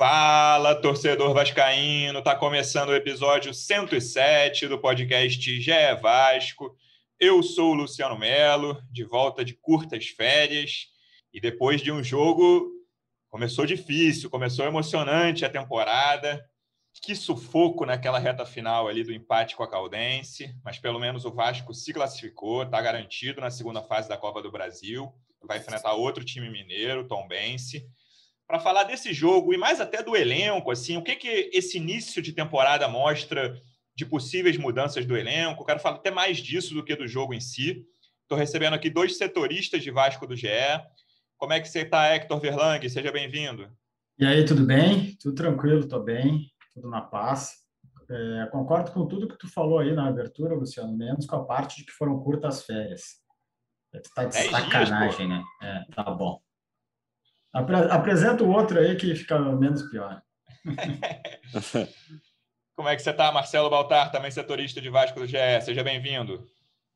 Fala, torcedor vascaíno! Tá começando o episódio 107 do podcast GE Vasco. Eu sou o Luciano Melo, de volta de curtas férias, e depois de um jogo começou difícil, começou emocionante a temporada. Que sufoco naquela reta final ali do empate com a Caldense, mas pelo menos o Vasco se classificou, está garantido na segunda fase da Copa do Brasil. Vai enfrentar outro time mineiro, Tom Bense para falar desse jogo e mais até do elenco, assim, o que que esse início de temporada mostra de possíveis mudanças do elenco. quero falar até mais disso do que do jogo em si. Estou recebendo aqui dois setoristas de Vasco do GE. Como é que você está, Hector Verlang? Seja bem-vindo. E aí, tudo bem? Tudo tranquilo, estou bem, tudo na paz. É, concordo com tudo que tu falou aí na abertura, Luciano, menos com a parte de que foram curtas férias. Tu tá de sacanagem, dias, né? É, tá bom. Apresenta o outro aí que fica menos pior. Como é que você está, Marcelo Baltar, também setorista de Vasco do GE? Seja bem-vindo.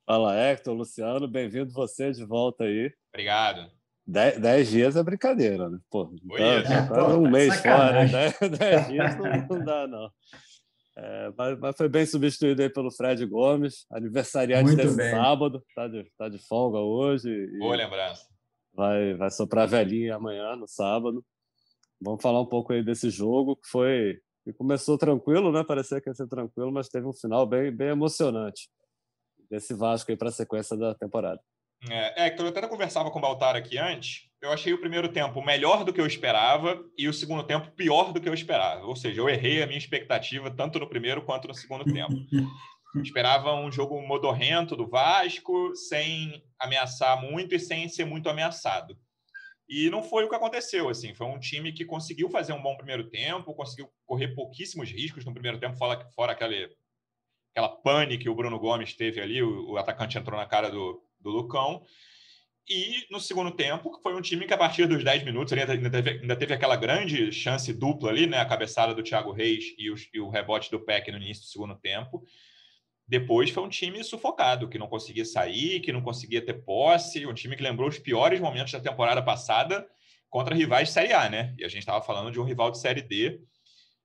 Fala, Hector, Luciano, bem-vindo você de volta aí. Obrigado. Dez, dez dias é brincadeira, né? Pô, tá, é, pô, um tá mês fora, dez, dez dias não, não, dá, não. É, mas, mas, foi bem substituído aí pelo Fred Gomes, aniversariante Muito desse bem. sábado, tá de, tá de folga hoje. E... Boa lembrança vai, vai soprar velhinha amanhã, no sábado. Vamos falar um pouco aí desse jogo, que foi. que começou tranquilo, né? Parecia que ia ser tranquilo, mas teve um final bem, bem emocionante desse Vasco aí para a sequência da temporada. É, é, eu até conversava com o Baltar aqui antes. Eu achei o primeiro tempo melhor do que eu esperava e o segundo tempo pior do que eu esperava. Ou seja, eu errei a minha expectativa tanto no primeiro quanto no segundo tempo. Esperava um jogo modorrento do Vasco, sem ameaçar muito e sem ser muito ameaçado. E não foi o que aconteceu, assim. Foi um time que conseguiu fazer um bom primeiro tempo, conseguiu correr pouquíssimos riscos no primeiro tempo, fora, fora aquele, aquela pane que o Bruno Gomes teve ali, o, o atacante entrou na cara do, do Lucão. E no segundo tempo, foi um time que a partir dos 10 minutos ainda teve, ainda teve aquela grande chance dupla ali, né? A cabeçada do Thiago Reis e o, e o rebote do Peck no início do segundo tempo. Depois foi um time sufocado, que não conseguia sair, que não conseguia ter posse, um time que lembrou os piores momentos da temporada passada contra rivais de Série A, né? E a gente estava falando de um rival de Série D.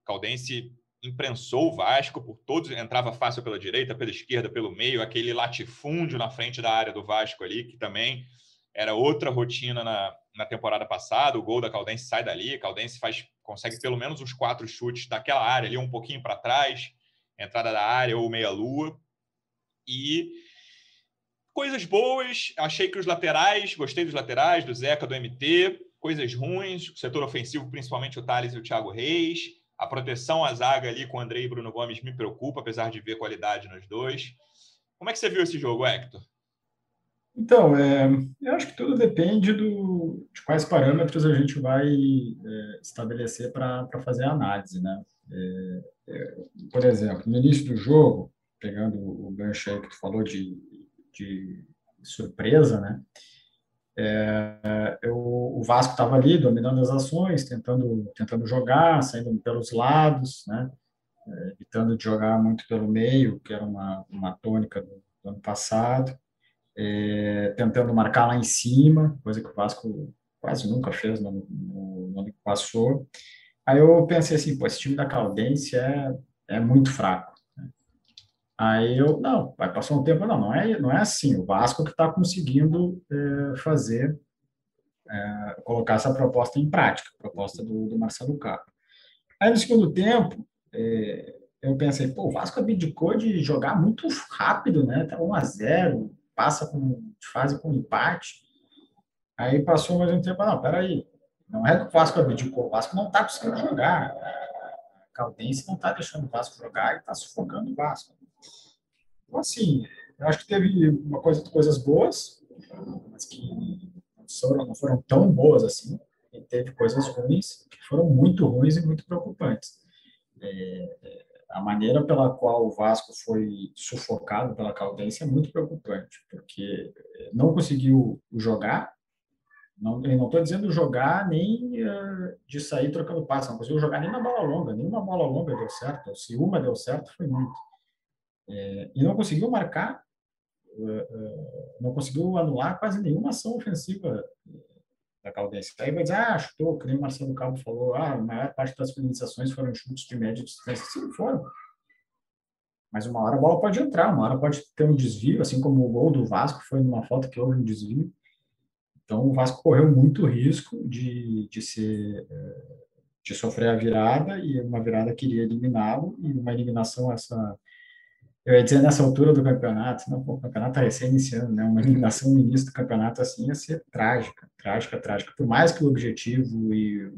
Caldense imprensou o Vasco por todos, entrava fácil pela direita, pela esquerda, pelo meio, aquele latifúndio na frente da área do Vasco ali, que também era outra rotina na, na temporada passada. O gol da Caldense sai dali, Caldense faz, consegue pelo menos uns quatro chutes daquela área ali, um pouquinho para trás entrada da área ou meia-lua. E coisas boas, achei que os laterais, gostei dos laterais, do Zeca, do MT, coisas ruins, o setor ofensivo, principalmente o Thales e o Thiago Reis. A proteção à zaga ali com o Andrei e Bruno Gomes me preocupa, apesar de ver qualidade nos dois. Como é que você viu esse jogo, Hector? Então, é, eu acho que tudo depende do, de quais parâmetros a gente vai é, estabelecer para fazer a análise, né? Por exemplo, no início do jogo, pegando o gancho aí que tu falou de, de surpresa, né? É, eu, o Vasco estava ali dominando as ações, tentando, tentando jogar, saindo pelos lados, né? É, evitando de jogar muito pelo meio, que era uma, uma tônica do, do ano passado, é, tentando marcar lá em cima, coisa que o Vasco quase nunca fez no, no, no ano que passou. Aí eu pensei assim, pô, esse time da Caldense é, é muito fraco. Aí eu, não, vai passar um tempo, não, não é, não é assim. O Vasco que está conseguindo é, fazer, é, colocar essa proposta em prática, proposta do, do Marcelo Cabo. Aí no segundo tempo, é, eu pensei, pô, o Vasco abdicou de jogar muito rápido, né? Tá 1 a 0 passa com, fase com empate. Aí passou mais um tempo, não, peraí, não é que o Vasco abdicou, o Vasco não está conseguindo jogar. A Caldense não está deixando o Vasco jogar e está sufocando o Vasco. Então, assim, eu acho que teve uma coisa, coisas boas, mas que não foram, não foram tão boas assim. E teve coisas ruins, que foram muito ruins e muito preocupantes. É, é, a maneira pela qual o Vasco foi sufocado pela Caldense é muito preocupante, porque não conseguiu jogar, não estou dizendo jogar nem uh, de sair trocando passos, não conseguiu jogar nem na bola longa, nenhuma bola longa deu certo, se uma deu certo foi muito. É, e não conseguiu marcar, uh, uh, não conseguiu anular quase nenhuma ação ofensiva da Caldense. Aí vai dizer, ah, chutou, que nem o Marcelo Cabo falou, ah, a maior parte das finalizações foram chutes de média distância. Sim, foram. Mas uma hora a bola pode entrar, uma hora pode ter um desvio, assim como o gol do Vasco foi numa falta que houve um desvio. Então o Vasco correu muito risco de, de ser de sofrer a virada e uma virada queria eliminá-lo e uma eliminação essa eu ia dizer nessa altura do campeonato, não, pô, o campeonato está recém-iniciando, né? Uma eliminação no início do campeonato assim ia ser trágica, trágica, trágica. Por mais que o objetivo e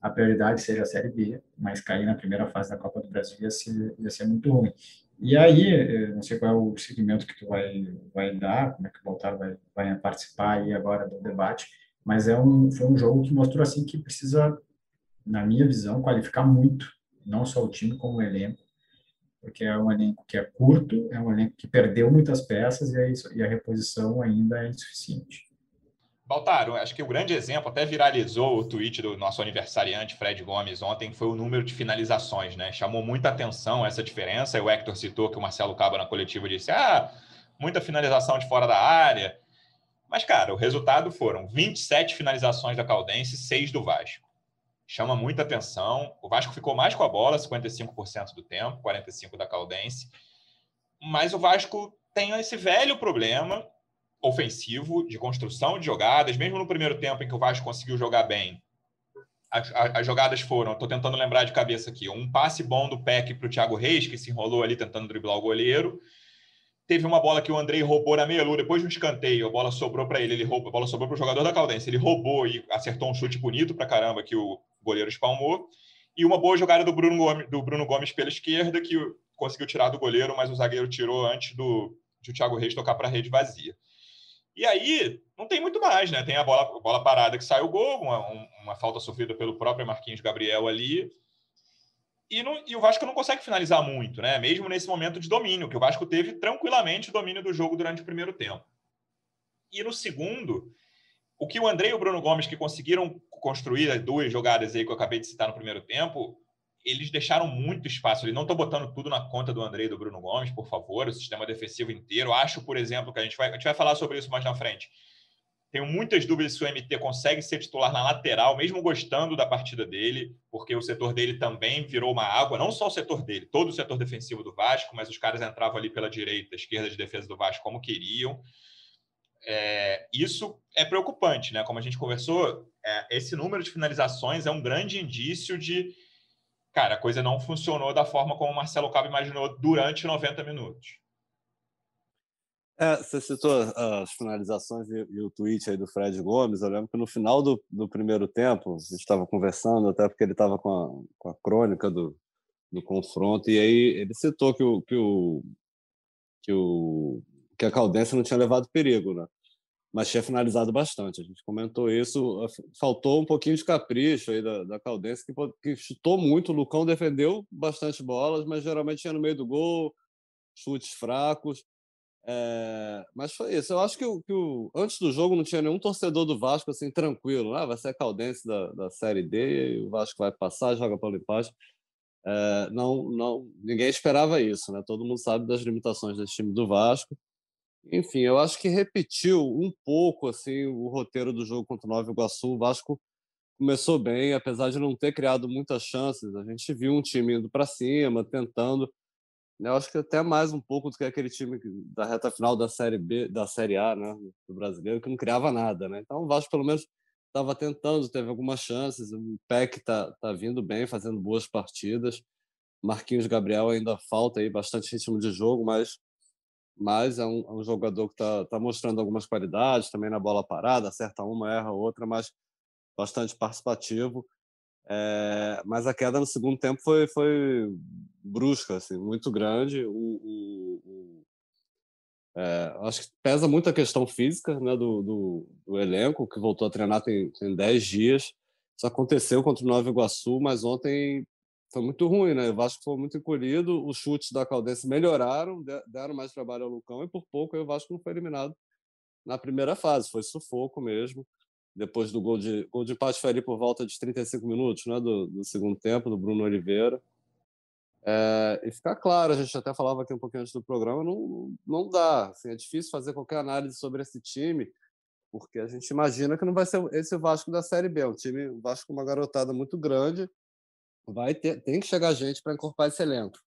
a prioridade seja a Série B, mas cair na primeira fase da Copa do Brasil ia ser, ia ser muito ruim. E aí, não sei qual é o segmento que tu vai, vai dar, como é que o Baltar vai, vai participar aí agora do debate, mas é um, foi um jogo que mostrou assim que precisa, na minha visão, qualificar muito, não só o time, como o elenco, porque é um elenco que é curto, é um elenco que perdeu muitas peças e a, e a reposição ainda é insuficiente. Baltaro, acho que o grande exemplo, até viralizou o tweet do nosso aniversariante Fred Gomes ontem, foi o número de finalizações, né? Chamou muita atenção essa diferença. O Hector citou que o Marcelo Cabo na coletiva disse: ah, muita finalização de fora da área. Mas, cara, o resultado foram 27 finalizações da Caldense, 6 do Vasco chama muita atenção. O Vasco ficou mais com a bola, 55% do tempo, 45% da Caldense. Mas o Vasco tem esse velho problema ofensivo de construção de jogadas, mesmo no primeiro tempo em que o Vasco conseguiu jogar bem. As, as jogadas foram, estou tentando lembrar de cabeça aqui, um passe bom do PEC para o Thiago Reis, que se enrolou ali tentando driblar o goleiro. Teve uma bola que o Andrei roubou na meia-lua, depois de um escanteio, a bola sobrou para ele, ele roubou, a bola sobrou para o jogador da Caldense, ele roubou e acertou um chute bonito para caramba que o goleiro espalmou. E uma boa jogada do Bruno Gomes, do Bruno Gomes pela esquerda, que conseguiu tirar do goleiro, mas o zagueiro tirou antes do, de o Thiago Reis tocar para a rede vazia. E aí, não tem muito mais, né? Tem a bola, a bola parada que sai o gol, uma, uma falta sofrida pelo próprio Marquinhos Gabriel ali. E, não, e, o Vasco não consegue finalizar muito, né? Mesmo nesse momento de domínio, que o Vasco teve tranquilamente o domínio do jogo durante o primeiro tempo. E no segundo, o que o André e o Bruno Gomes, que conseguiram construir as duas jogadas aí que eu acabei de citar no primeiro tempo, eles deixaram muito espaço. Eles não estou botando tudo na conta do André e do Bruno Gomes, por favor, o sistema defensivo inteiro. Acho, por exemplo, que a gente vai, a gente vai falar sobre isso mais na frente. Tenho muitas dúvidas se o MT consegue ser titular na lateral, mesmo gostando da partida dele, porque o setor dele também virou uma água, não só o setor dele, todo o setor defensivo do Vasco, mas os caras entravam ali pela direita, esquerda de defesa do Vasco como queriam. É, isso é preocupante, né? Como a gente conversou, é, esse número de finalizações é um grande indício de, cara, a coisa não funcionou da forma como o Marcelo Cabo imaginou durante 90 minutos. É, você citou as finalizações e, e, o tweet aí do Fred Gomes. Eu lembro que no final do, do primeiro tempo, a gente estava conversando, até porque ele estava com com a crônica do, do confronto, e aí ele citou que o, que o, que, o, que a Caldense não tinha levado perigo, né? Mas tinha finalizado bastante. A gente comentou isso. Faltou um pouquinho de capricho aí da, da Caldense, que, que chutou muito. O Lucão defendeu bastante bolas, mas geralmente tinha no meio do gol, chutes fracos. É, mas foi isso. Eu acho que, o, que o, antes do jogo não tinha nenhum torcedor do Vasco assim tranquilo. Ah, vai ser a Caldense da, da Série D e o Vasco vai passar, joga pelo empate. É, não, não, ninguém esperava isso, né? Todo mundo sabe das limitações desse time do Vasco. Enfim, eu acho que repetiu um pouco assim o roteiro do jogo contra o Nova Iguaçu. O Vasco começou bem, apesar de não ter criado muitas chances. A gente viu um time indo para cima, tentando eu acho que até mais um pouco do que aquele time da reta final da Série B, da Série A, né, do brasileiro, que não criava nada, né? Então o Vasco pelo menos estava tentando, teve algumas chances. O Peck está tá vindo bem, fazendo boas partidas. Marquinhos Gabriel ainda falta aí bastante ritmo de jogo, mas mas é um, é um jogador que está tá mostrando algumas qualidades também na bola parada, acerta uma, erra outra, mas bastante participativo. É, mas a queda no segundo tempo foi, foi brusca, assim, muito grande. O, o, o é, acho que pesa muito a questão física né, do, do, do, elenco, que voltou a treinar tem, tem 10 dias. Isso aconteceu contra o Nova Iguaçu, mas ontem foi muito ruim, né? O Vasco foi muito encolhido, os chutes da Caldense melhoraram, deram mais trabalho ao Lucão e por pouco o Vasco não foi eliminado na primeira fase, foi sufoco mesmo. Depois do gol de gol de empate foi ali por volta de 35 minutos, né, do, do segundo tempo do Bruno Oliveira. É, e ficar claro, a gente até falava aqui um pouquinho antes do programa, não, não dá. Assim, é difícil fazer qualquer análise sobre esse time, porque a gente imagina que não vai ser esse Vasco da Série B. É um time, o Vasco com uma garotada muito grande, vai ter, tem que chegar gente para incorporar esse elenco.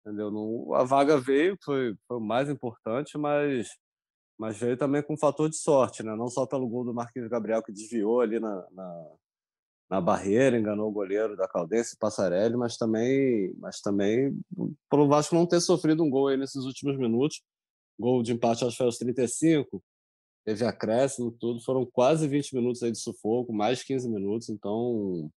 Entendeu? Não, a vaga veio, foi, foi o mais importante, mas, mas veio também com um fator de sorte, né? não só pelo gol do Marquinhos Gabriel, que desviou ali na, na, na barreira, enganou o goleiro da Caldense, Passarelli, mas também, mas também pelo Vasco não ter sofrido um gol aí nesses últimos minutos. Gol de empate, acho que foi aos 35, teve acréscimo, tudo. Foram quase 20 minutos aí de sufoco, mais 15 minutos, então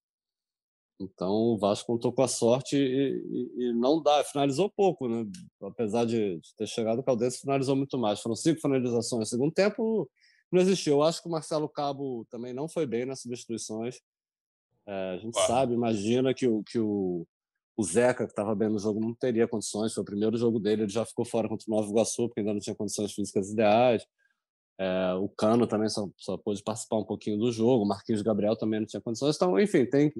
então o Vasco contou com a sorte e, e, e, não dá, finalizou pouco, né? Apesar de, ter chegado o Caldense, finalizou muito mais. Foram cinco finalizações no segundo tempo, não existiu. Eu acho que o Marcelo Cabo também não foi bem nas substituições. É, a gente sabe, imagina que o, que o, o Zeca, que estava bem no jogo, não teria condições. Foi o primeiro jogo dele, ele já ficou fora contra o Nova Iguaçu, porque ainda não tinha condições físicas ideais. É, o Cano também só, só pôde participar um pouquinho do jogo. O Marquinhos Gabriel também não tinha condições. Então, enfim, tem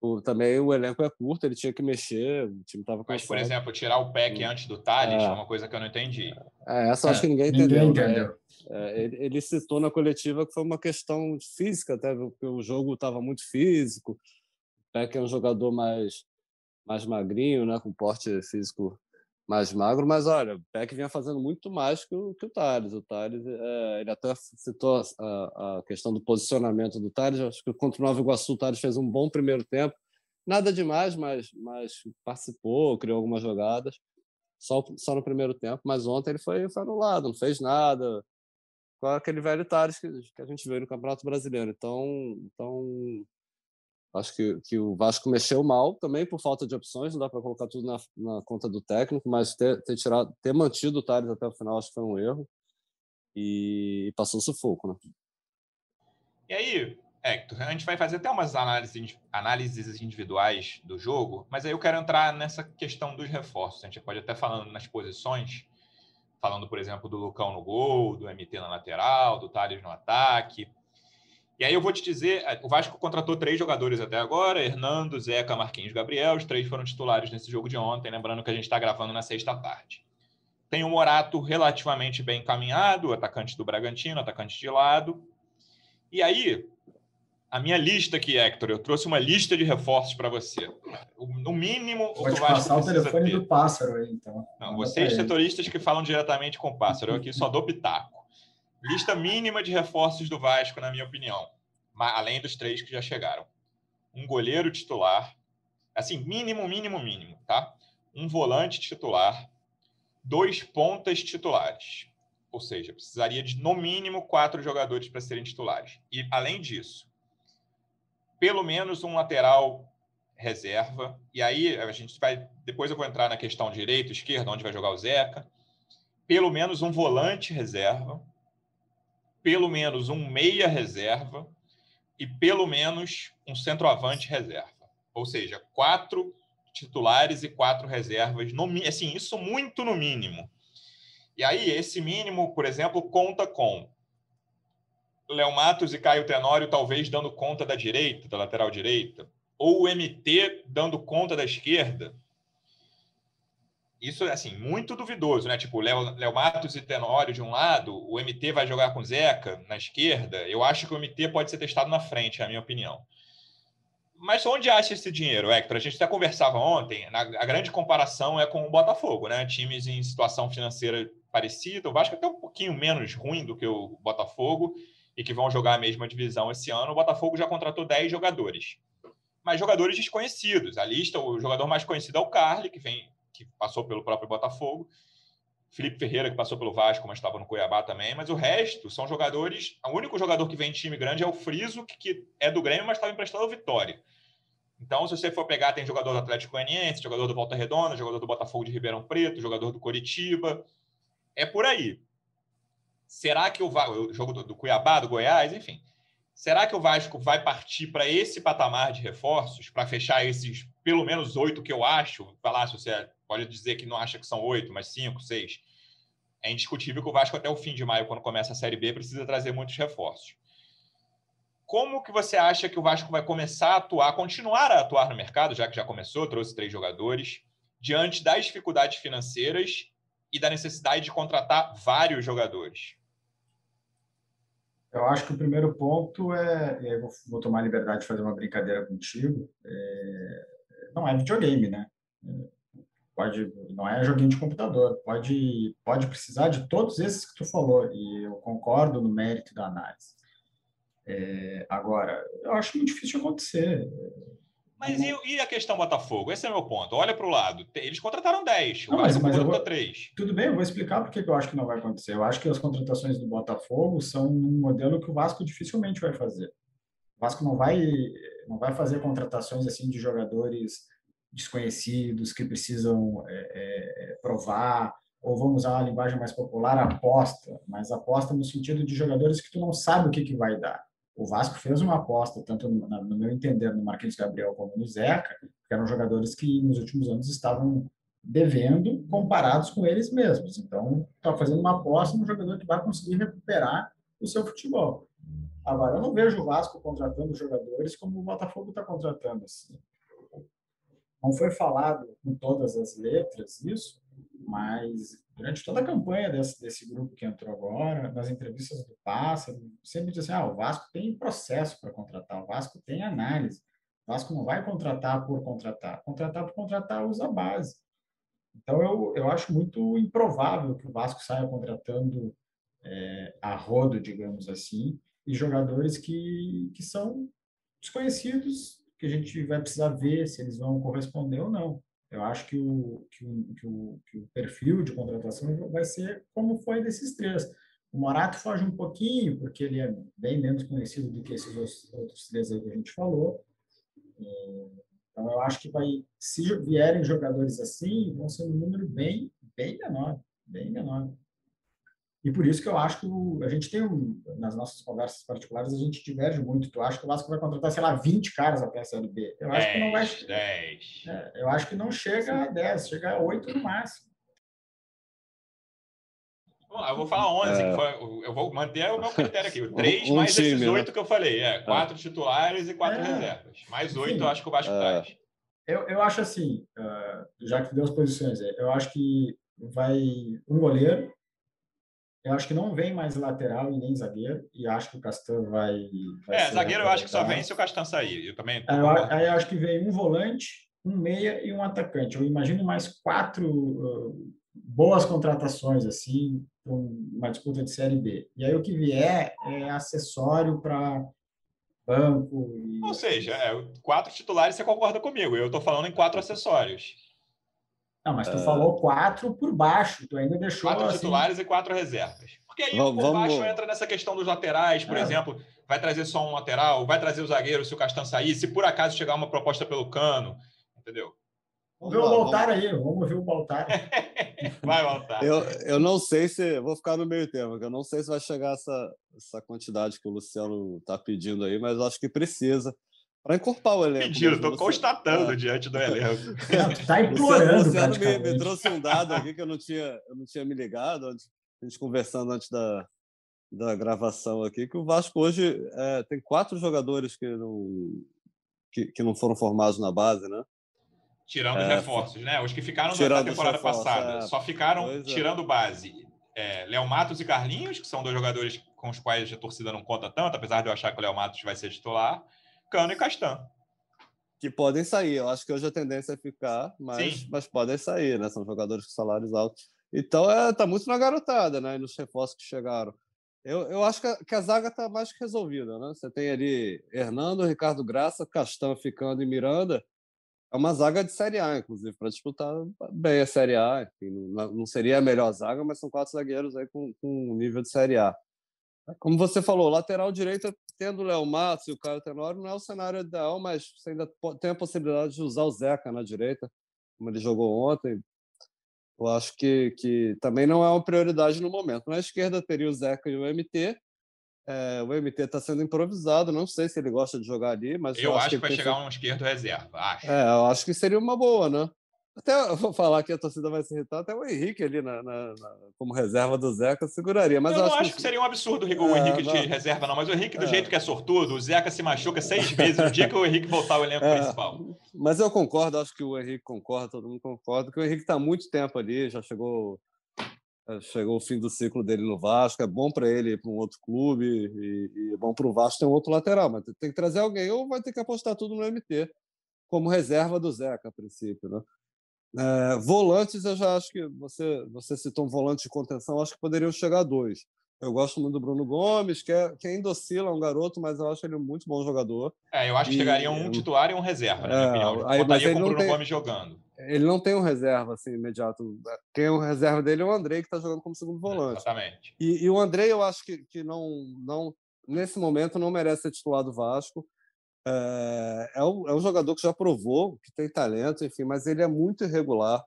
o, também o elenco é curto, ele tinha que mexer, o time estava Mas, por exemplo, tirar o PEC antes do Thales é, é uma coisa que eu não entendi. É, essa eu acho que ninguém entendeu. Ninguém né? entendeu. É, ele, ele, citou na coletiva que foi uma questão física, até porque o jogo estava muito físico. O PEC é um jogador mais, mais magrinho, né, com porte físico mais magro, mas olha, o Peck vinha fazendo muito mais que o, que o Thales. O Thales, é, ele até citou a, a, questão do posicionamento do Thales. Acho que contra o Nova Iguaçu, o Thales fez um bom primeiro tempo. Nada demais, mas, mas participou, criou algumas jogadas. Só, só no primeiro tempo, mas ontem ele foi, foi anulado, não fez nada. Com aquele velho Thales que, que a gente viu no Campeonato Brasileiro. Então, então Acho que, que o Vasco mexeu mal também por falta de opções, não dá para colocar tudo na, na, conta do técnico, mas ter, ter, tirado, ter mantido o Thales até o final acho que foi um erro e passou sufoco, né? E aí, Hector, a gente vai fazer até umas análises, análises individuais do jogo, mas aí eu quero entrar nessa questão dos reforços. A gente pode até falando nas posições, falando, por exemplo, do Lucão no gol, do MT na lateral, do Thales no ataque. E aí eu vou te dizer, o Vasco contratou três jogadores até agora, Hernando, Zeca, Marquinhos, Gabriel, os três foram titulares nesse jogo de ontem, lembrando que a gente está gravando na sexta tarde. Tem o Morato relativamente bem encaminhado, atacante do Bragantino, atacante de lado. E aí, a minha lista aqui, Hector, eu trouxe uma lista de reforços para você. No mínimo, Pode o que o Vasco passar o telefone ter. do pássaro aí, então. Não, vocês setoristas que falam diretamente com o pássaro, eu aqui só dou pitaco. Lista mínima de reforços do Vasco, na minha opinião. Além dos três que já chegaram. Um goleiro titular. Assim, mínimo, mínimo, mínimo, tá? Um volante titular. Dois pontas titulares. Ou seja, precisaria de no mínimo quatro jogadores para serem titulares. E, além disso, pelo menos um lateral reserva. E aí a gente vai. Depois eu vou entrar na questão direito, esquerda, onde vai jogar o Zeca. Pelo menos um volante reserva pelo menos um meia reserva e pelo menos um centroavante reserva. Ou seja, quatro titulares e quatro reservas, no, assim, isso muito no mínimo. E aí, esse mínimo, por exemplo, conta com Léo Matos e Caio Tenório talvez dando conta da direita, da lateral direita, ou o MT dando conta da esquerda, isso é assim, muito duvidoso, né? Tipo, Léo, Léo Matos e Tenório de um lado, o MT vai jogar com Zeca na esquerda. Eu acho que o MT pode ser testado na frente, é a minha opinião. Mas onde acha esse dinheiro, Hector? A gente até conversava ontem, na, a grande comparação é com o Botafogo, né? Times em situação financeira parecida, o Vasco é até um pouquinho menos ruim do que o Botafogo e que vão jogar a mesma divisão esse ano. O Botafogo já contratou 10 jogadores, mas jogadores desconhecidos. A lista, o jogador mais conhecido é o Carly, que vem que passou pelo próprio Botafogo. Felipe Ferreira, que passou pelo Vasco, mas estava no Cuiabá também. Mas o resto são jogadores. O único jogador que vem de time grande é o Friso, que, que é do Grêmio, mas estava emprestado ao Vitória. Então, se você for pegar, tem jogador do Atlético Goianiense, jogador do Volta Redonda, jogador do Botafogo de Ribeirão Preto, jogador do Coritiba. É por aí. Será que o, o jogo do, do Cuiabá, do Goiás, enfim. Será que o Vasco vai partir para esse patamar de reforços, para fechar esses pelo menos oito que eu acho? Falar se você pode dizer que não acha que são oito, mas cinco, seis. É indiscutível que o Vasco, até o fim de maio, quando começa a Série B, precisa trazer muitos reforços. Como que você acha que o Vasco vai começar a atuar, continuar a atuar no mercado, já que já começou, trouxe três jogadores, diante das dificuldades financeiras e da necessidade de contratar vários jogadores? Eu acho que o primeiro ponto é, eu vou, vou tomar a liberdade de fazer uma brincadeira contigo, é, não é videogame, né? Pode, não é joguinho de computador, pode, pode precisar de todos esses que tu falou, e eu concordo no mérito da análise. É, agora, eu acho muito difícil de acontecer. Mas e, e, a questão Botafogo? Esse é o meu ponto. Olha para o lado. Eles contrataram 10, o não, mas, mas contratou 3. Tudo bem, eu vou explicar por que eu acho que não vai acontecer. Eu acho que as contratações do Botafogo são um modelo que o Vasco dificilmente vai fazer. O Vasco não vai, não vai fazer contratações assim de jogadores desconhecidos que precisam é, é, provar, ou vamos usar uma linguagem mais popular, aposta, mas aposta no sentido de jogadores que tu não sabe o que, que vai dar o Vasco fez uma aposta, tanto no, no meu entender, no Marquinhos Gabriel como no Zeca, que eram jogadores que nos últimos anos estavam devendo comparados com eles mesmos. Então, está fazendo uma aposta no jogador que vai conseguir recuperar o seu futebol. Agora, eu não vejo o Vasco contratando jogadores como o Botafogo está contratando. Assim. Não foi falado com todas as letras isso, mas durante toda a campanha desse, desse grupo que entrou agora, nas entrevistas do Pássaro, sempre diz assim, ah, o Vasco tem processo para contratar, o Vasco tem análise, o Vasco não vai contratar por contratar, contratar por contratar usa a base. Então, eu, eu acho muito improvável que o Vasco saia contratando é, a rodo, digamos assim, e jogadores que, que são desconhecidos, que a gente vai precisar ver se eles vão corresponder ou não. Eu acho que o, que o, que o, que o perfil de contratação vai ser como foi desses três. O Morato foge um pouquinho, porque ele é bem menos conhecido do que esses outros três aí que a gente falou. Então, eu acho que vai, se vierem jogadores assim, vão ser um número bem, bem menor, bem menor. E por isso que eu acho que o, a gente tem, um, nas nossas conversas particulares, a gente diverge muito. Tu acha que o Vasco vai contratar, sei lá, 20 caras até a Série B? Eu 10, acho que não vai. 10. É, eu acho que não chega a 10, chega a 8 no máximo. Eu vou falar 11, é... foi, eu vou manter o meu critério aqui. 3 um, mais time, esses 8 né? que eu falei. É, 4 é. titulares e 4 é. reservas. Mais 8 eu acho que o Vasco é. traz. Eu, eu acho assim, uh, já que deu as posições, eu acho que vai um goleiro, eu acho que não vem mais lateral e nem zagueiro, e acho que o Castan vai. vai é, zagueiro eu acho que só vem se o Castan sair. Eu também. Aí eu, aí eu acho que vem um volante, um meia e um atacante. Eu imagino mais quatro uh, boas contratações, assim, uma disputa de Série B. E aí o que vier é acessório para banco. E... Ou seja, é, quatro titulares você concorda comigo. Eu estou falando em quatro acessórios. Não, mas tu uh... falou quatro por baixo, tu ainda deixou. Quatro assim... titulares e quatro reservas. Porque aí vamos, por baixo entra nessa questão dos laterais, por é. exemplo, vai trazer só um lateral, vai trazer o zagueiro se o Castan sair, se por acaso chegar uma proposta pelo cano, entendeu? Vamos ver o Baltar aí, vamos ver o Baltar. vai, Baltar. Eu, eu não sei se. Vou ficar no meio termo, eu não sei se vai chegar essa, essa quantidade que o Luciano está pedindo aí, mas acho que precisa para encorpar o elenco. Mentira, estou constatando é. diante do elenco. Está implorando. Você, você me, me, trouxe um dado aqui que eu não tinha, eu não tinha me ligado, antes, a gente conversando antes da, da gravação aqui, que o Vasco hoje é, tem quatro jogadores que não, que, que, não foram formados na base, né? Tirando é, os reforços, né? Os que ficaram na temporada reforços, passada. É. Só ficaram é. tirando base. É, Léo Matos e Carlinhos, que são dois jogadores com os quais a torcida não conta tanto, apesar de eu achar que o Léo Matos vai ser titular. Cano e Castan. Que podem sair. Eu acho que hoje a tendência é ficar, mas, mas podem sair, né? São jogadores com salários altos. Então, é, tá muito na garotada, né? E nos reforços que chegaram. Eu, eu acho que a, que a zaga tá mais que resolvida, né? Você tem ali Hernando, Ricardo Graça, Castan ficando e Miranda. É uma zaga de Série A, inclusive, para disputar bem a Série A. Enfim, não, não, seria a melhor zaga, mas são quatro zagueiros aí com, com nível de Série A. Como você falou, lateral direito, tendo o Léo Matos e o Caio Tenório, não é o cenário ideal, mas você ainda tem a possibilidade de usar o Zeca na direita, como ele jogou ontem. Eu acho que, que também não é uma prioridade no momento. Na esquerda teria o Zeca e o MT, É, o MT está sendo improvisado, não sei se ele gosta de jogar ali, mas. Eu, eu acho, que, que vai chegar um esquerdo reserva, acho. É, eu acho que seria uma boa, né? Até eu vou falar que a torcida vai se irritar, até o Henrique ali na, na, na como reserva do Zeca seguraria. Mas eu, eu não acho que, que seria um absurdo o é, Henrique de reserva, não. Mas o Henrique, do é. jeito que é sortudo, o Zeca se machuca seis vezes no dia que o Henrique voltar ao elenco é. principal. Mas eu concordo, acho que o Henrique concorda, todo mundo concorda, que o Henrique está há muito tempo ali, já chegou é, chegou o fim do ciclo dele no Vasco, é bom para ele ir para um outro clube e, e é bom para o Vasco ter um outro lateral, mas tem que trazer alguém ou vai ter que apostar tudo no MT como reserva do Zeca a princípio, né? É, volantes, eu já acho que você, você citou um volante de contenção, acho que poderiam chegar dois. Eu gosto muito do Bruno Gomes, que, é, que ainda oscila, é um garoto, mas eu acho ele um muito bom jogador. É, eu acho que chegaria um titular e um reserva, na é, minha opinião. Aí, mas ele com o Bruno tem, Gomes jogando. Ele não tem um reserva assim, imediato. Quem é o reserva dele é o Andrei, que está jogando como segundo volante. exatamente. E, e, o Andrei, eu acho que, que não, não, nesse momento, não merece ser titular do Vasco. É, é, um, é um jogador que já provou que tem talento, enfim, mas ele é muito irregular.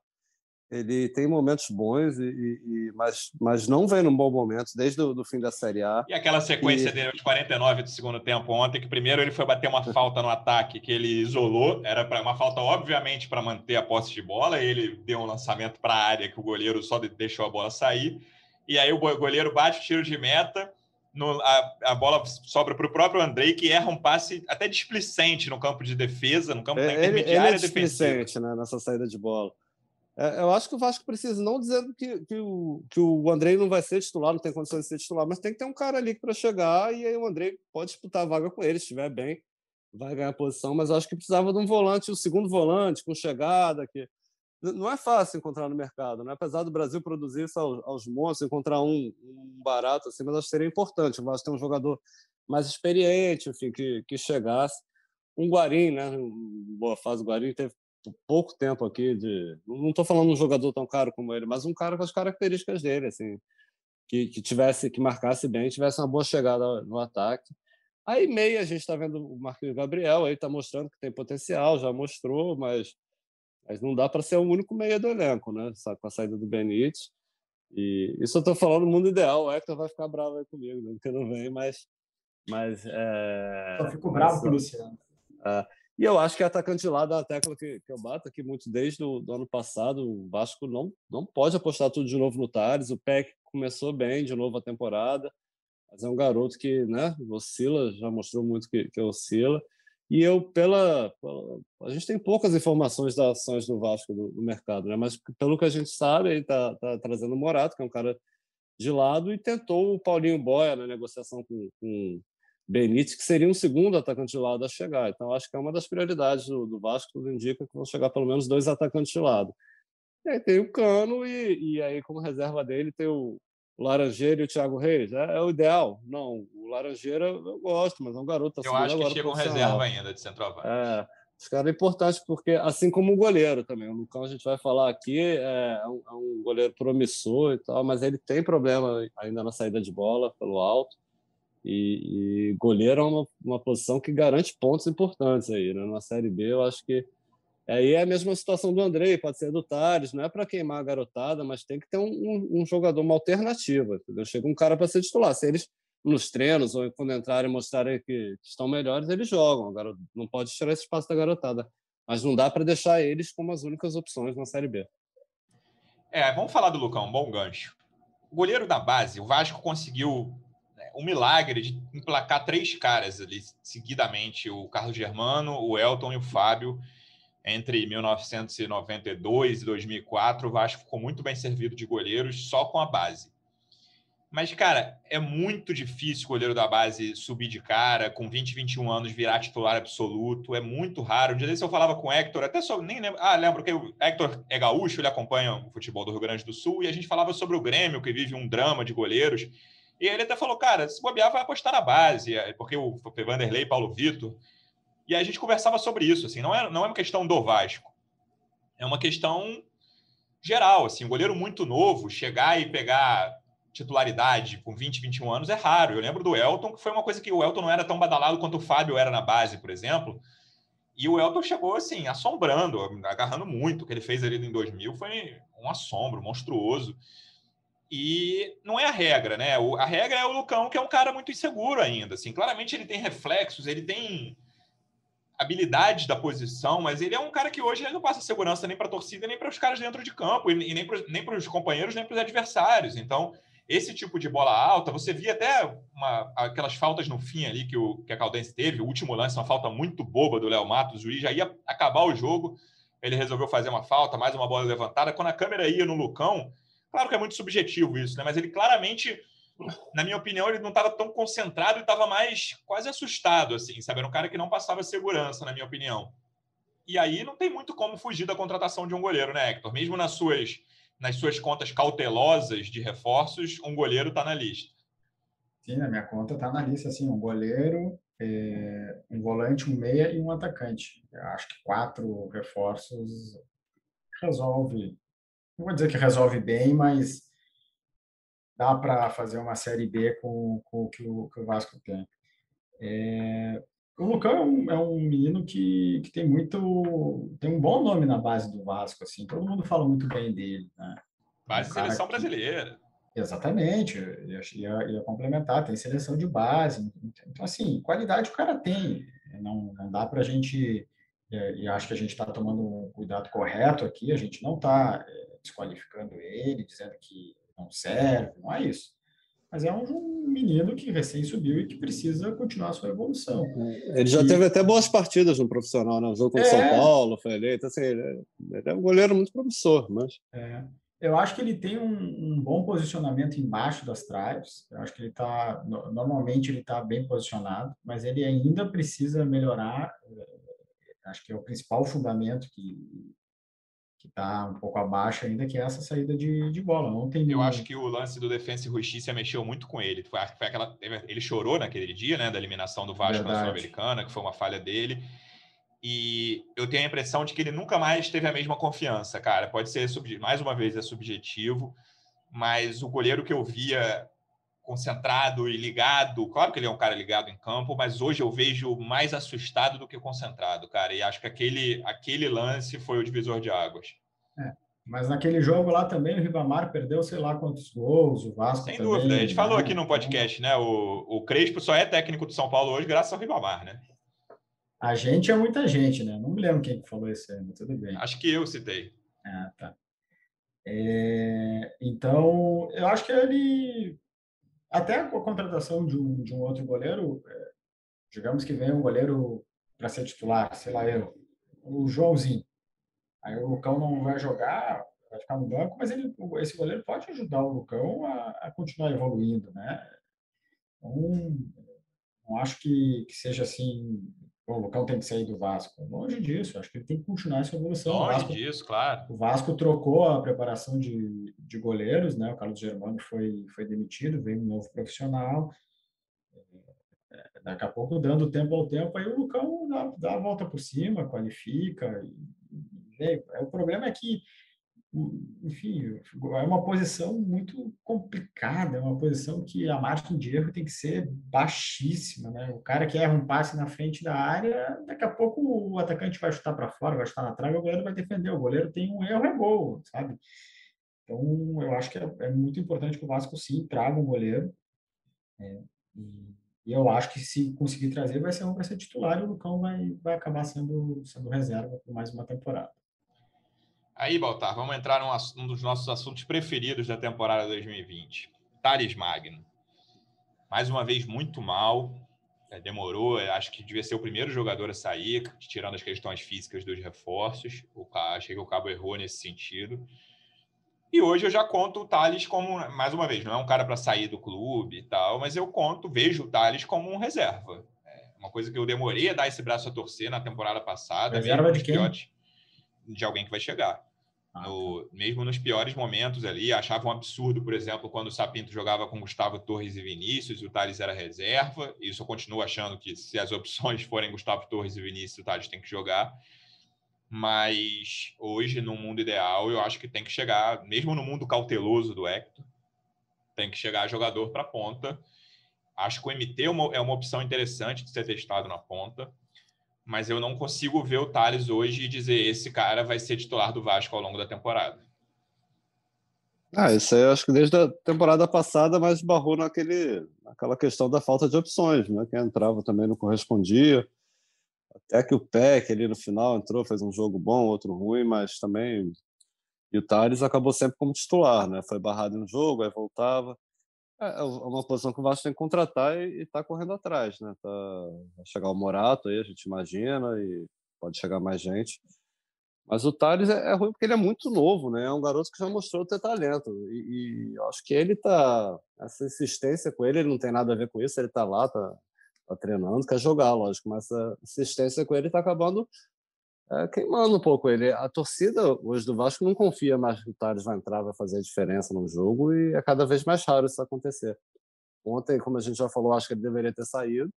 Ele tem momentos bons, e, e mas, mas não vem num bom momento desde o do fim da Série A. E aquela sequência e... dele de 49 do segundo tempo ontem, que primeiro ele foi bater uma falta no ataque que ele isolou, era para uma falta obviamente para manter a posse de bola, ele deu um lançamento para a área que o goleiro só deixou a bola sair, e aí o goleiro bate o tiro de meta, no, a, a, bola sobra para o próprio Andrei, que erra um passe até displicente no campo de defesa, no campo é, da intermediária ele, ele é defensiva. Né, nessa saída de bola. É, eu acho que o Vasco precisa, não dizendo que, que, o, que o Andrei não vai ser titular, não tem condições de ser titular, mas tem que ter um cara ali para chegar e aí o Andrei pode disputar a vaga com ele, se estiver bem, vai ganhar posição, mas eu acho que precisava de um volante, o um segundo volante, com chegada, que não é fácil encontrar no mercado, né? apesar do Brasil produzir isso aos, montes, encontrar um, um, barato assim, mas acho que seria importante. O Vasco ter um jogador mais experiente, enfim, que, que chegasse. Um Guarim, né? Boa fase, o Guarim teve pouco tempo aqui de. Não estou falando um jogador tão caro como ele, mas um cara com as características dele, assim, que, que tivesse, que marcasse bem, tivesse uma boa chegada no ataque. Aí meia a gente está vendo o Marquinhos Gabriel, aí está mostrando que tem potencial, já mostrou, mas mas não dá para ser o único meia do elenco, né? Com a saída do Benítez. E isso eu estou falando no mundo ideal. O Hector vai ficar bravo aí comigo, né? porque não vem, mas. mas é... Eu fico bravo com o Luciano. É, e eu acho que é atacante de lado é a tecla que, que eu bato aqui muito desde o do ano passado. O Vasco não, não pode apostar tudo de novo no Tales. O PEC começou bem de novo a temporada, mas é um garoto que né, oscila, já mostrou muito que, que oscila. E eu, pela, pela, A gente tem poucas informações das ações do Vasco do, do mercado, né? mas pelo que a gente sabe, ele está tá trazendo o Morato, que é um cara de lado, e tentou o Paulinho Boia na negociação com, com Benítez, que seria um segundo atacante de lado a chegar. Então, acho que é uma das prioridades do, do Vasco, tudo indica que vão chegar pelo menos dois atacantes de lado. E aí tem o Cano, e, e aí, como reserva dele, tem o, o Laranjeira e o Thiago Reis? É, é, o ideal? Não, o Laranjeira eu gosto, mas é um garoto. Eu acho que chega um reserva ainda de centroavante. É, esse cara é importante porque, assim como o goleiro também, o Lucão a gente vai falar aqui, é, é um, é um goleiro promissor e tal, mas ele tem problema ainda na saída de bola pelo alto. E, e goleiro é uma, uma posição que garante pontos importantes aí, né? Na Série B, eu acho que Aí é a mesma situação do Andrei, pode ser do Tales, não é para queimar a garotada, mas tem que ter um, um, um jogador, uma alternativa. Entendeu? Chega um cara para ser titular. Se eles, nos treinos ou quando entrarem mostrarem que estão melhores, eles jogam. Agora, não pode tirar esse espaço da garotada. Mas não dá para deixar eles como as únicas opções na Série B. É, vamos falar do Lucão, um bom gancho. O goleiro da base, o Vasco conseguiu né, o milagre de emplacar três caras ali seguidamente: o Carlos Germano, o Elton e o Fábio entre 1992 e 2004, o Vasco ficou muito bem servido de goleiros só com a base. Mas, cara, é muito difícil o goleiro da base subir de cara, com 20, 21 anos, virar titular absoluto. É muito raro. Um dia desse eu falava com o Hector, até só nem lembro. Ah, lembro que o Hector é gaúcho, ele acompanha o futebol do Rio Grande do Sul, e a gente falava sobre o Grêmio, que vive um drama de goleiros. E ele até falou, cara, se bobear, vai apostar na base, porque o Vanderlei e Paulo Vitor e a gente conversava sobre isso, assim, não é, não é uma questão do Vasco, é uma questão geral, assim, um goleiro muito novo chegar e pegar titularidade com 20, 21 anos é raro. Eu lembro do Elton, que foi uma coisa que o Elton não era tão badalado quanto o Fábio era na base, por exemplo. E o Elton chegou assim, assombrando, agarrando muito. O que ele fez ali em 2000 foi um assombro monstruoso. E não é a regra, né? A regra é o Lucão, que é um cara muito inseguro ainda. Assim. Claramente ele tem reflexos, ele tem habilidades da posição, mas ele é um cara que hoje ele não passa segurança nem para a torcida, nem para os caras dentro de campo, e nem para os companheiros, nem para os adversários. Então, esse tipo de bola alta, você via até uma, aquelas faltas no fim ali que, o, que a Caldense teve, o último lance, uma falta muito boba do Léo Matos, o juiz já ia acabar o jogo, ele resolveu fazer uma falta, mais uma bola levantada. Quando a câmera ia no Lucão, claro que é muito subjetivo isso, né? mas ele claramente, na minha opinião, ele não estava tão concentrado e estava mais quase assustado, assim, sabe? Era um cara que não passava segurança, na minha opinião. E aí não tem muito como fugir da contratação de um goleiro, né, Hector? Mesmo nas suas nas suas contas cautelosas de reforços, um goleiro está na lista. Sim, na minha conta está na lista, assim, um goleiro, é, um volante, um meia e um atacante. Eu acho que quatro reforços resolve. Não vou dizer que resolve bem, mas dá para fazer uma série B com, com o, que o que o Vasco tem. É, o Lucão é um, é um, menino que, que tem muito tem um bom nome na base do Vasco assim todo mundo fala muito bem dele né? base um seleção que, brasileira exatamente ia, ia, ia, complementar tem seleção de base então assim qualidade o cara tem não, não dá para a gente é, e acho que a gente está tomando um cuidado correto aqui a gente não está é, desqualificando ele dizendo que não serve não é isso mas é um menino que recém subiu e que precisa continuar a sua evolução. Ele já e... teve até boas partidas no profissional, né? O jogo com o é... São Paulo, foi eleito, assim, ele é um goleiro muito promissor, mas... É. Eu acho que ele tem um, um, bom posicionamento embaixo das traves. Eu acho que ele está, normalmente ele está bem posicionado, mas ele ainda precisa melhorar. É, acho que é o principal fundamento que que está um pouco abaixo ainda, que é essa saída de, de bola. Ontem eu acho que o lance do Defensa e Justiça mexeu muito com ele. Foi, foi aquela, ele chorou naquele dia, né, da eliminação do Vasco Verdade. na Sul-Americana, que foi uma falha dele. E eu tenho a impressão de que ele nunca mais teve a mesma confiança, cara. Pode ser, mais uma vez, é subjetivo, mas o goleiro que eu via concentrado e ligado, claro que ele é um cara ligado em campo, mas hoje eu vejo mais assustado do que concentrado, cara. E acho que aquele, aquele lance foi o divisor de águas. É, mas naquele jogo lá também o Ribamar perdeu sei lá quantos gols, o Vasco Sem também, dúvida, a gente né? falou aqui no podcast, né? O, o Crespo só é técnico do São Paulo hoje graças ao Ribamar, né? A gente é muita gente, né? Não me lembro quem falou isso aí, mas tudo bem. Acho que eu citei. Ah, tá. É, então, eu acho que ele até a contratação de um, de um outro goleiro, é, digamos que vem um goleiro para ser titular, sei lá eu, o Joãozinho. Aí o Lucão não vai jogar, vai ficar no banco, mas ele, esse goleiro pode ajudar o Lucão a, a continuar evoluindo, né? Então, não acho que, que seja assim o Lucão tem que sair do Vasco. Longe disso, acho que ele tem que continuar essa evolução. Longe Vasco, disso, claro. O Vasco trocou a preparação de, de goleiros, né? O Carlos Germano foi, foi demitido, veio um novo profissional. É, daqui a pouco, dando tempo ao tempo, aí o Lucão dá, dá a volta por cima, qualifica. E, e, o problema é que enfim, é uma posição muito complicada, é uma posição que a margem de erro tem que ser baixíssima, né? O cara que erra um passe na frente da área, daqui a pouco o atacante vai chutar para fora, vai chutar na trave, o goleiro vai defender. O goleiro tem um erro, é gol, sabe? Então, eu acho que é, é muito importante que o Vasco sim traga um goleiro. É, e, e, eu acho que se conseguir trazer, vai ser um vai ser titular e o Lucão vai, vai acabar sendo, sendo reserva por mais uma temporada. Aí, Baltar, vamos entrar num, num dos nossos assuntos preferidos da temporada 2020. Thales Magno. Mais uma vez, muito mal. É, demorou, é, acho que devia ser o primeiro jogador a sair, tirando as questões físicas dos reforços. O, achei que o Cabo errou nesse sentido. E hoje eu já conto o Thales como, mais uma vez, não é um cara para sair do clube e tal, mas eu conto, vejo o Thales como um reserva. É uma coisa que eu demorei a dar esse braço a torcer na temporada passada. Reserva de quem? de alguém que vai chegar. Ah, no, tá. mesmo nos piores momentos ali, achava um absurdo, por exemplo, quando o Sapinto jogava com Gustavo Torres e Vinícius e o Thales era reserva. Isso eu continuo achando que se as opções forem Gustavo Torres e Vinícius, o Thales tem que jogar. Mas hoje, no mundo ideal, eu acho que tem que chegar, mesmo no mundo cauteloso do Hector, tem que chegar jogador para a ponta. Acho que o MT é uma, é uma opção interessante de ser testado na ponta mas eu não consigo ver o Thales hoje e dizer esse cara vai ser titular do Vasco ao longo da temporada. Ah, isso aí eu acho que desde a temporada passada, mas barrou naquele, naquela questão da falta de opções, né? Quem entrava também não correspondia. Até que o Peck ali no final entrou, fez um jogo bom, outro ruim, mas também. E o Thales acabou sempre como titular, né? Foi barrado em um jogo, aí voltava. É, é uma posição que o Vasco tem que contratar e está correndo atrás, né? Tá, vai chegar o Morato aí, a gente imagina, e pode chegar mais gente. Mas o Thales é, é, ruim porque ele é muito novo, né? É um garoto que já mostrou ter talento. E, e acho que ele tá. Essa insistência com ele, ele não tem nada a ver com isso, ele tá lá, tá, tá treinando, quer jogar, lógico, mas essa insistência com ele tá acabando é, queimando um pouco ele. A torcida hoje do Vasco não confia mais que o Thales vai entrar, vai fazer a diferença no jogo e é cada vez mais raro isso acontecer. Ontem, como a gente já falou, acho que ele deveria ter saído.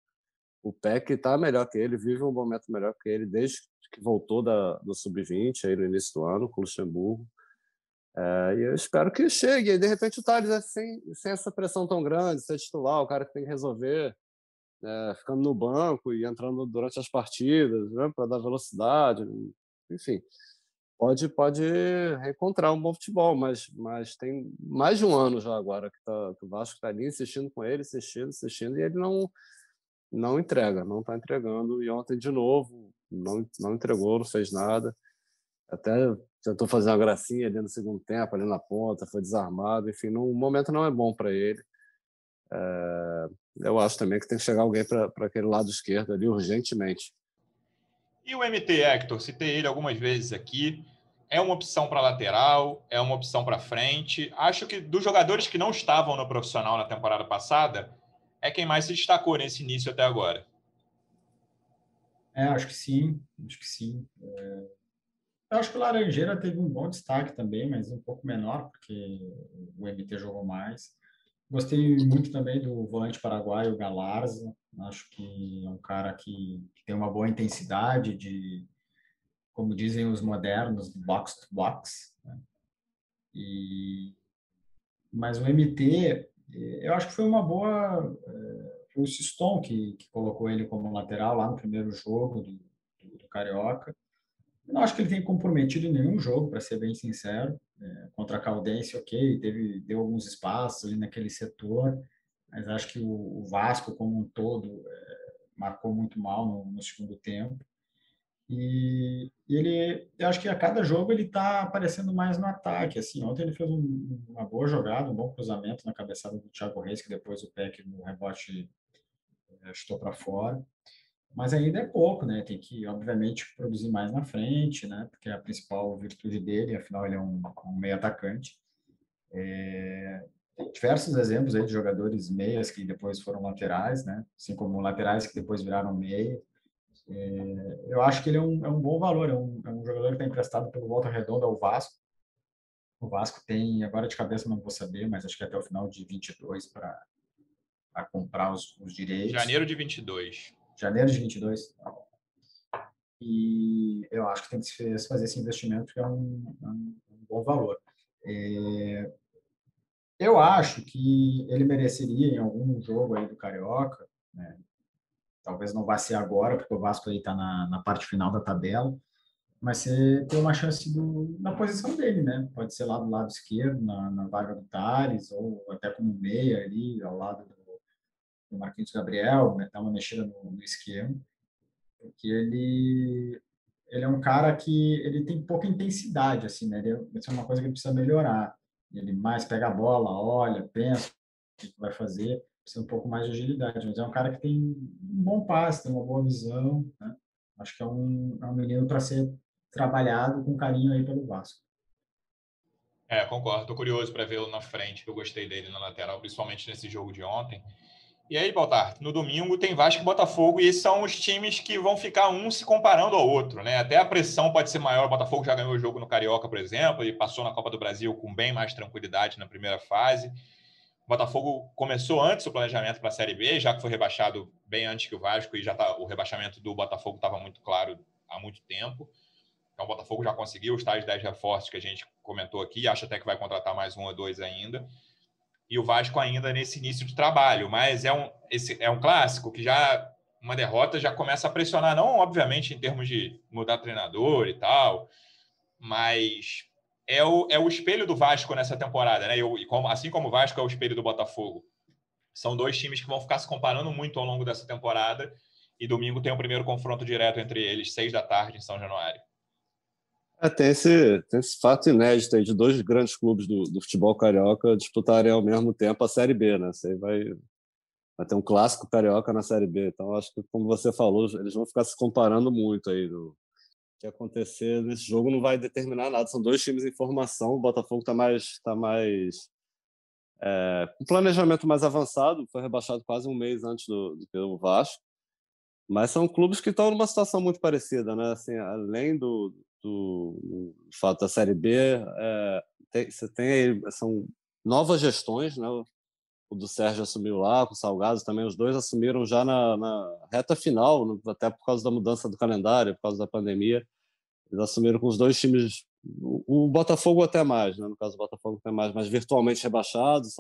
O Peck está melhor que ele, vive um momento melhor que ele desde que voltou da, do Sub-20 aí no início do ano, com o Luxemburgo. É, e eu espero que chegue. E de repente o Thales é sem, sem essa pressão tão grande, ser titular, o cara que tem que resolver, é, ficando no banco e entrando durante as partidas, né, para dar velocidade, enfim. Pode, pode reencontrar um bom futebol, mas, mas tem mais de um ano já agora que, tá, que o Vasco está ali insistindo com ele, insistindo, insistindo, e ele não, não entrega, não está entregando. E ontem, de novo, não, não entregou, não fez nada. Até tentou fazer uma gracinha ali no segundo tempo, ali na ponta, foi desarmado. Enfim, o momento não é bom para ele. É, eu acho também que tem que chegar alguém para aquele lado esquerdo ali urgentemente. E o MT, Hector? Citei ele algumas vezes aqui. É uma opção para lateral, é uma opção para frente. Acho que dos jogadores que não estavam no profissional na temporada passada, é quem mais se destacou nesse início até agora. É, acho que sim, acho que sim. É... Eu acho que o Laranjeira teve um bom destaque também, mas um pouco menor, porque o MT jogou mais. Gostei muito também do volante paraguaio, Galarza. Acho que é um cara que, que tem uma boa intensidade de, como dizem os modernos, box to box. Né? E, mas o MT, eu acho que foi uma boa é, o Siston que, que colocou ele como lateral lá no primeiro jogo do, do, do Carioca. Eu não acho que ele tenha comprometido nenhum jogo, para ser bem sincero. É, contra a Caldense, ok, teve, deu alguns espaços ali naquele setor, mas acho que o, o Vasco como um todo é, marcou muito mal no, no segundo tempo. E ele, eu acho que a cada jogo ele está aparecendo mais no ataque. Assim, ontem ele fez um, uma boa jogada, um bom cruzamento na cabeçada do Thiago Reis, que depois o Peck no rebote estou para fora. Mas ainda é pouco, né? Tem que, obviamente, produzir mais na frente, né? Porque é a principal virtude dele, afinal, ele é um, um meio atacante. É, tem diversos exemplos aí de jogadores meias que depois foram laterais, né? Assim como laterais que depois viraram meia. É, eu acho que ele é um, é um bom valor, é um, é um jogador que está emprestado pelo Volta Redonda ao Vasco. O Vasco tem, agora de cabeça não vou saber, mas acho que até o final de 22 para comprar os, os direitos. Janeiro de 22. Janeiro de 22. E eu acho que tem que se fazer esse investimento, que é um, é um, um bom valor. É, eu acho que ele mereceria em algum jogo aí do Carioca, né? talvez não vá ser agora, porque o Vasco aí está na, na parte final da tabela, mas você tem uma chance do, na posição dele, né? Pode ser lá do lado esquerdo, na, na vaga do Tales, ou até como meia ali, ao lado do, do Marquinhos Gabriel, né, dar uma mexida no, no esquema, porque ele ele é um cara que ele tem pouca intensidade, assim, né? Ele, isso é uma coisa que ele precisa melhorar. Ele mais pega a bola, olha, pensa o que vai fazer, precisa um pouco mais de agilidade. Mas é um cara que tem um bom passe, tem uma boa visão, né? Acho que é um, é um menino para ser trabalhado com carinho aí pelo Vasco. É, concordo. Estou curioso para vê-lo na frente. Eu gostei dele na lateral, principalmente nesse jogo de ontem. E aí, Baltar, no domingo tem Vasco e Botafogo, e são os times que vão ficar um se comparando ao outro, né? Até a pressão pode ser maior. O Botafogo já ganhou o jogo no Carioca, por exemplo, e passou na Copa do Brasil com bem mais tranquilidade na primeira fase. O Botafogo começou antes o planejamento para a Série B, já que foi rebaixado bem antes que o Vasco, e já tá, o rebaixamento do Botafogo estava muito claro há muito tempo. Então, o Botafogo já conseguiu os tais 10 reforços que a gente comentou aqui, acha até que vai contratar mais um ou dois ainda e o Vasco ainda nesse início de trabalho, mas é um, esse, é um clássico que já uma derrota já começa a pressionar, não obviamente em termos de mudar treinador e tal, mas é o, é o espelho do Vasco nessa temporada, né? E, como, assim como o Vasco é o espelho do Botafogo. São dois times que vão ficar se comparando muito ao longo dessa temporada. E domingo tem o primeiro confronto direto entre eles, seis da tarde, em São Januário. É, tem, esse, tem esse fato inédito aí de dois grandes clubes do, do futebol carioca disputarem ao mesmo tempo a Série B, né? Você vai, vai ter um clássico carioca na Série B. Então, acho que, como você falou, eles vão ficar se comparando muito aí. Do, que acontecer nesse jogo não vai determinar nada. São dois times em formação. O Botafogo está mais, tá mais é, um planejamento mais avançado. Foi rebaixado quase um mês antes do, do, do Vasco. Mas são clubes que estão numa situação muito parecida, né? Assim, além do, do, do fato da Série B, é, tem, você tem são novas gestões, né? O do Sérgio assumiu lá, com o Salgado também, os dois assumiram já na, na reta final, até por causa da mudança do calendário, por causa da pandemia. Eles assumiram com os dois times, o, o Botafogo até mais, né? no caso do Botafogo até mais, mas virtualmente rebaixados.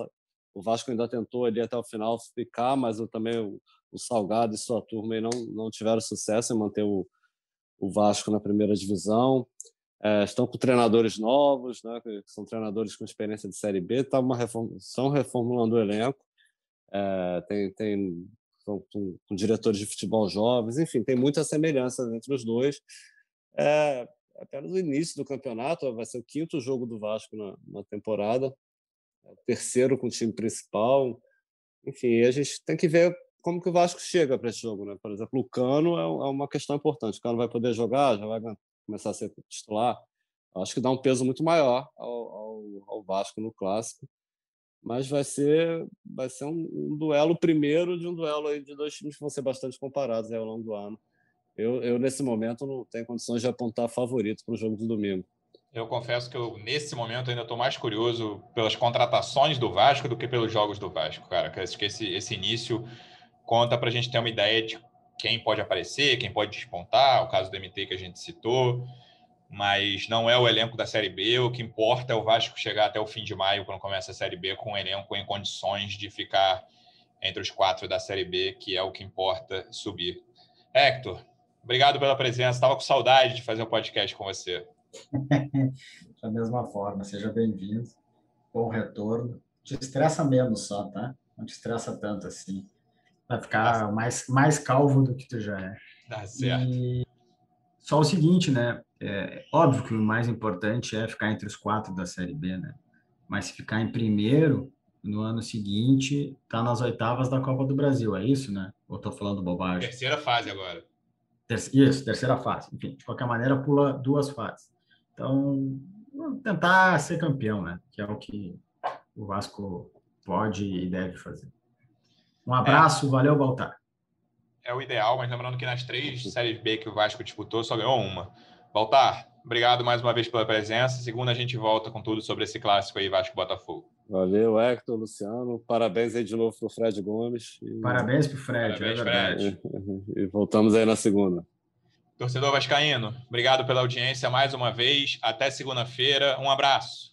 O Vasco ainda tentou ali até o final ficar, mas eu, também o, o Salgado e sua turma não, não tiveram sucesso em manter o, o Vasco na primeira divisão. É, estão com treinadores novos, né, que são treinadores com experiência de Série B, tá uma reform... estão reformulando o elenco, é, tem, tem com, com, diretores de futebol jovens, enfim, tem muitas semelhanças entre os dois. É, apenas o início do campeonato, vai ser o quinto jogo do Vasco na, na temporada, é terceiro com o time principal. Enfim, a gente tem que ver como que o Vasco chega para esse jogo, né? Por exemplo, o Cano é, é uma questão importante. O Cano vai poder jogar, já vai começar a ser titular. Acho que dá um peso muito maior ao, ao, ao Vasco no clássico, mas vai ser vai ser um, um, duelo primeiro de um duelo de dois times que vão ser bastante comparados ao longo do ano. Eu, eu nesse momento não tenho condições de apontar favorito para o jogo do domingo. Eu confesso que eu, nesse momento, ainda estou mais curioso pelas contratações do Vasco do que pelos jogos do Vasco, cara. Que esse, esse início conta para a gente ter uma ideia de quem pode aparecer, quem pode despontar, o caso do MT que a gente citou, mas não é o elenco da Série B. O que importa é o Vasco chegar até o fim de maio, quando começa a Série B, com um elenco em condições de ficar entre os quatro da Série B, que é o que importa subir. Hector, obrigado pela presença. Estava com saudade de fazer um podcast com você. da mesma forma, seja bem-vindo. Bom retorno. Te estressa menos só, tá? Não te estressa tanto assim. Vai ficar mais, mais calvo do que tu já é. Tá certo. E só o seguinte, né? É óbvio que o mais importante é ficar entre os quatro da Série B, né? Mas se ficar em primeiro no ano seguinte, tá nas oitavas da Copa do Brasil, é isso, né? Ou tô falando bobagem? Terceira fase agora. Isso, terceira fase. Enfim, de qualquer maneira, pula duas fases. Então, tentar ser campeão, né? Que é o que o Vasco pode e deve fazer. Um abraço, é, valeu, Baltar. É o ideal, mas lembrando que nas três séries B que o Vasco disputou, só ganhou uma. Baltar, obrigado mais uma vez pela presença. Segunda a gente volta com tudo sobre esse clássico aí, Vasco-Botafogo. Valeu, Hector, Luciano. Parabéns aí de novo para o Fred Gomes. E... Parabéns para o Fred, Parabéns, é verdade. Fred. E voltamos aí na segunda. Torcedor Vascaíno, obrigado pela audiência mais uma vez. Até segunda-feira. Um abraço.